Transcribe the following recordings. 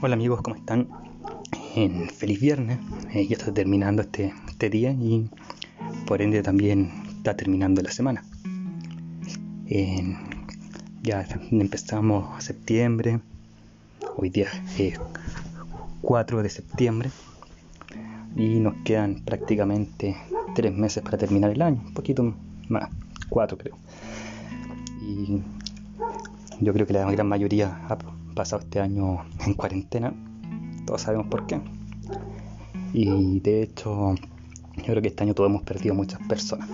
Hola amigos, ¿cómo están? Feliz viernes, eh, ya está terminando este, este día y por ende también está terminando la semana. ya empezamos septiembre, hoy día es 4 de septiembre y nos quedan prácticamente tres meses para terminar el año, un poquito más, cuatro creo. Y yo creo que la gran mayoría pasado este año en cuarentena, todos sabemos por qué. Y de hecho, yo creo que este año todos hemos perdido muchas personas.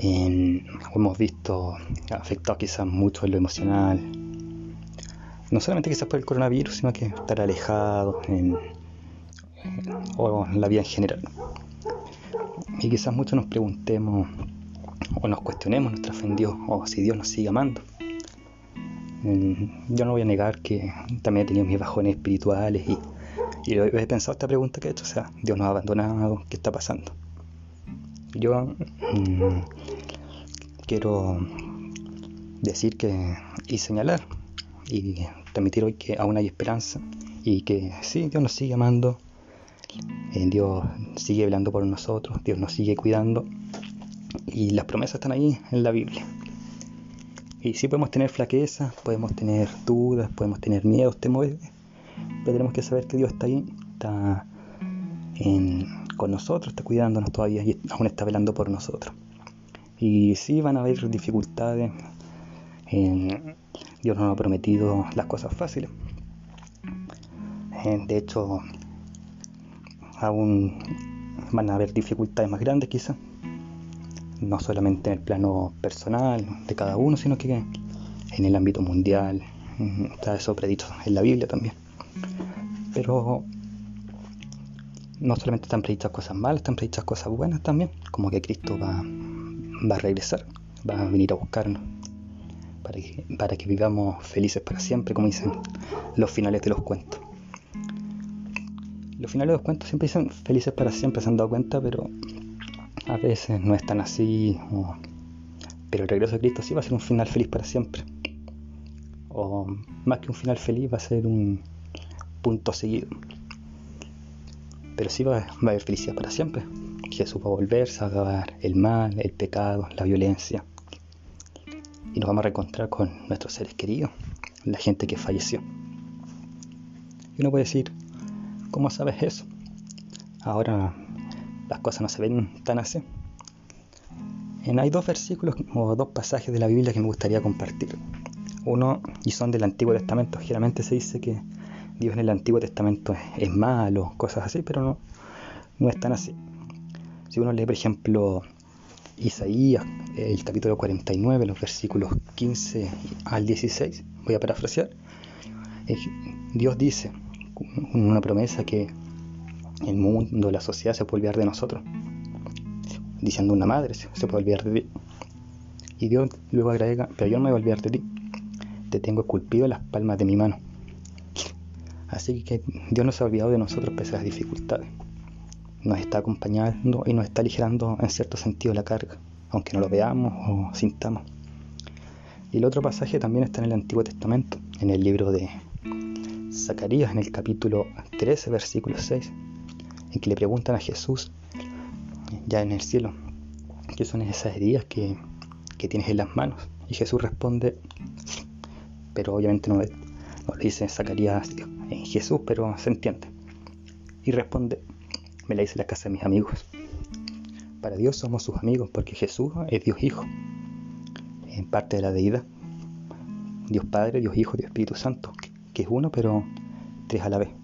hemos visto afectados quizás mucho en lo emocional, no solamente quizás por el coronavirus, sino que estar alejados en, o en la vida en general. Y quizás muchos nos preguntemos o nos cuestionemos nuestra fe en Dios o si Dios nos sigue amando. Yo no voy a negar que también he tenido mis bajones espirituales y, he pensado esta pregunta que he hecho, o sea, Dios nos ha abandonado, ¿qué está pasando? Yo mm, quiero decir que y señalar y transmitir hoy que aún hay esperanza y que sí, Dios nos sigue amando, eh, Dios sigue velando por nosotros, Dios nos sigue cuidando y las promesas están ahí en la Biblia. Y sí podemos tener flaquezas, podemos tener dudas, podemos tener miedos, temores, pero tenemos que saber que Dios está ahí, está con nosotros, está cuidándonos todavía y aún está velando por nosotros. Y sí van a haber dificultades, Dios nos ha prometido las cosas fáciles. de hecho, aún van a haber dificultades más grandes quizás no solamente en el plano personal de cada uno, sino que en el ámbito mundial. Está eso predicho en la Biblia también. Pero no solamente están predichas cosas malas, están predichas cosas buenas también, como que Cristo va, va a regresar, va a venir a buscarnos para que, para que vivamos felices para siempre, como dicen los finales de los cuentos. Los finales de los cuentos siempre dicen felices para siempre, se han dado cuenta, pero a veces no es tan así, pero el regreso de Cristo sí va a ser un final feliz para siempre. O más que un final feliz va a ser un punto seguido. Pero sí va, a haber felicidad para siempre. Jesús va a volver, a acabar el mal, el pecado, la violencia. Y nos vamos a reencontrar con nuestros seres queridos, la gente que falleció. Y uno puede decir, ¿cómo sabes eso? Ahora las cosas no se ven tan así. hay dos versículos o dos pasajes de la Biblia que me gustaría compartir. Uno, y son del Antiguo Testamento. Generalmente se dice que Dios en el Antiguo Testamento es, malo, cosas así, pero no, no es tan así. Si uno lee, por ejemplo, Isaías, el capítulo 49, los versículos 15 al 16, voy a parafrasear, Dios dice una promesa que el mundo, la sociedad se puede olvidar de nosotros. Diciendo una madre, se puede olvidar de ti. Y Dios luego agrega, pero yo no me voy a olvidar de ti. Te tengo esculpido en las palmas de mi mano. Así que Dios no se ha olvidado de nosotros pese a las dificultades. Nos está acompañando y nos está aligerando en cierto sentido la carga, aunque no lo veamos o sintamos. Y el otro pasaje también está en el Antiguo Testamento, en el libro de Zacarías, en el capítulo 13, versículo 6 en que le preguntan a Jesús, ya en el cielo, qué son esas heridas que, tienes en las manos. Y Jesús responde, pero obviamente no, le dice Zacarías en Jesús, pero se entiende. Y responde, me la dice la casa de mis amigos. Para Dios somos sus amigos porque Jesús es Dios Hijo, en parte de la deidad. Dios Padre, Dios Hijo, Dios Espíritu Santo, que es uno, pero tres a la vez.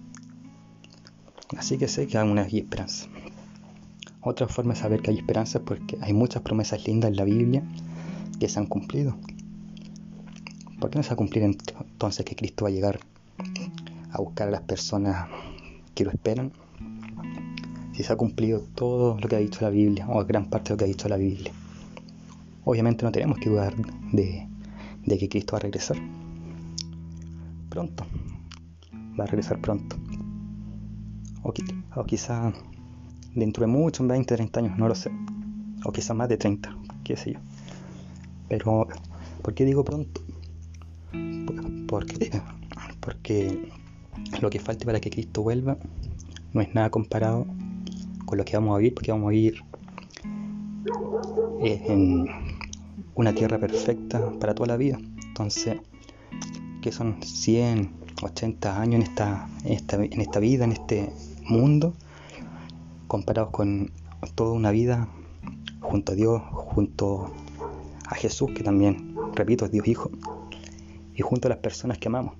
Así que sé que aún hay esperanza. Otra forma de saber que hay esperanza es porque hay muchas promesas lindas en la Biblia que se han cumplido. ¿Por qué no se va a cumplir entonces que Cristo va a llegar a buscar a las personas que lo esperan? Si se ha cumplido todo lo que ha dicho la Biblia, o gran parte de lo que ha dicho la Biblia. Obviamente no tenemos que dudar de, de que Cristo va a regresar. Pronto. Va a regresar pronto o, quizá dentro de mucho, en 20, 30 años, no lo sé. O quizá más de 30, qué sé yo. Pero, ¿por qué digo pronto? Porque, porque lo que falte para que Cristo vuelva no es nada comparado con lo que vamos a vivir, porque vamos a vivir eh, en una tierra perfecta para toda la vida. Entonces, que son 100, 80 años en esta, en esta, en esta vida, en este mundo, comparados con toda una vida junto a Dios, junto a Jesús, que también, repito, es Dios Hijo, y junto a las personas que amamos,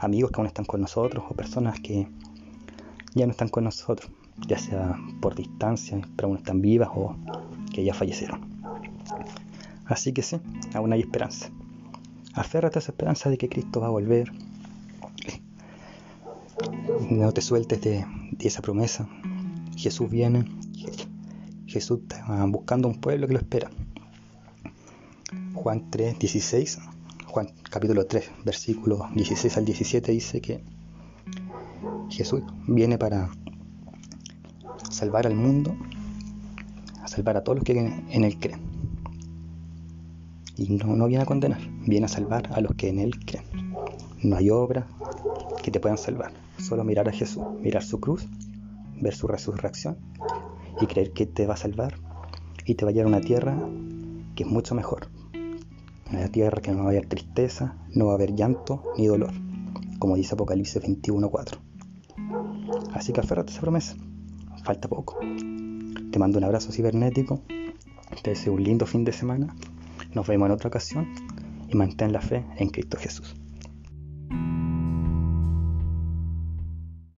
amigos que aún están con nosotros o personas que ya no están con nosotros, ya sea por distancia, pero aún están vivas o que ya fallecieron. Así que sí, aún hay esperanza. Aférrate a esa esperanza de que Cristo va a volver. No te sueltes de, esa promesa. Jesús viene. Jesús está buscando un pueblo que lo espera. Juan 3, 16. Juan capítulo 3, versículos 16 al 17 dice que Jesús viene para salvar al mundo, a salvar a todos los que en él creen. Y no, no viene a condenar, viene a salvar a los que en Él creen. No hay obra que te puedan salvar, solo mirar a Jesús, mirar su cruz, ver su resurrección y creer que te va a salvar y te va a llevar a una tierra que es mucho mejor. Una tierra que no va a haber tristeza, no va a haber llanto ni dolor, como dice Apocalipsis 21.4. Así que aférrate a esa promesa, falta poco. Te mando un abrazo cibernético, te deseo un lindo fin de semana nos vemos en otra ocasión y mantén la fe en Cristo Jesús.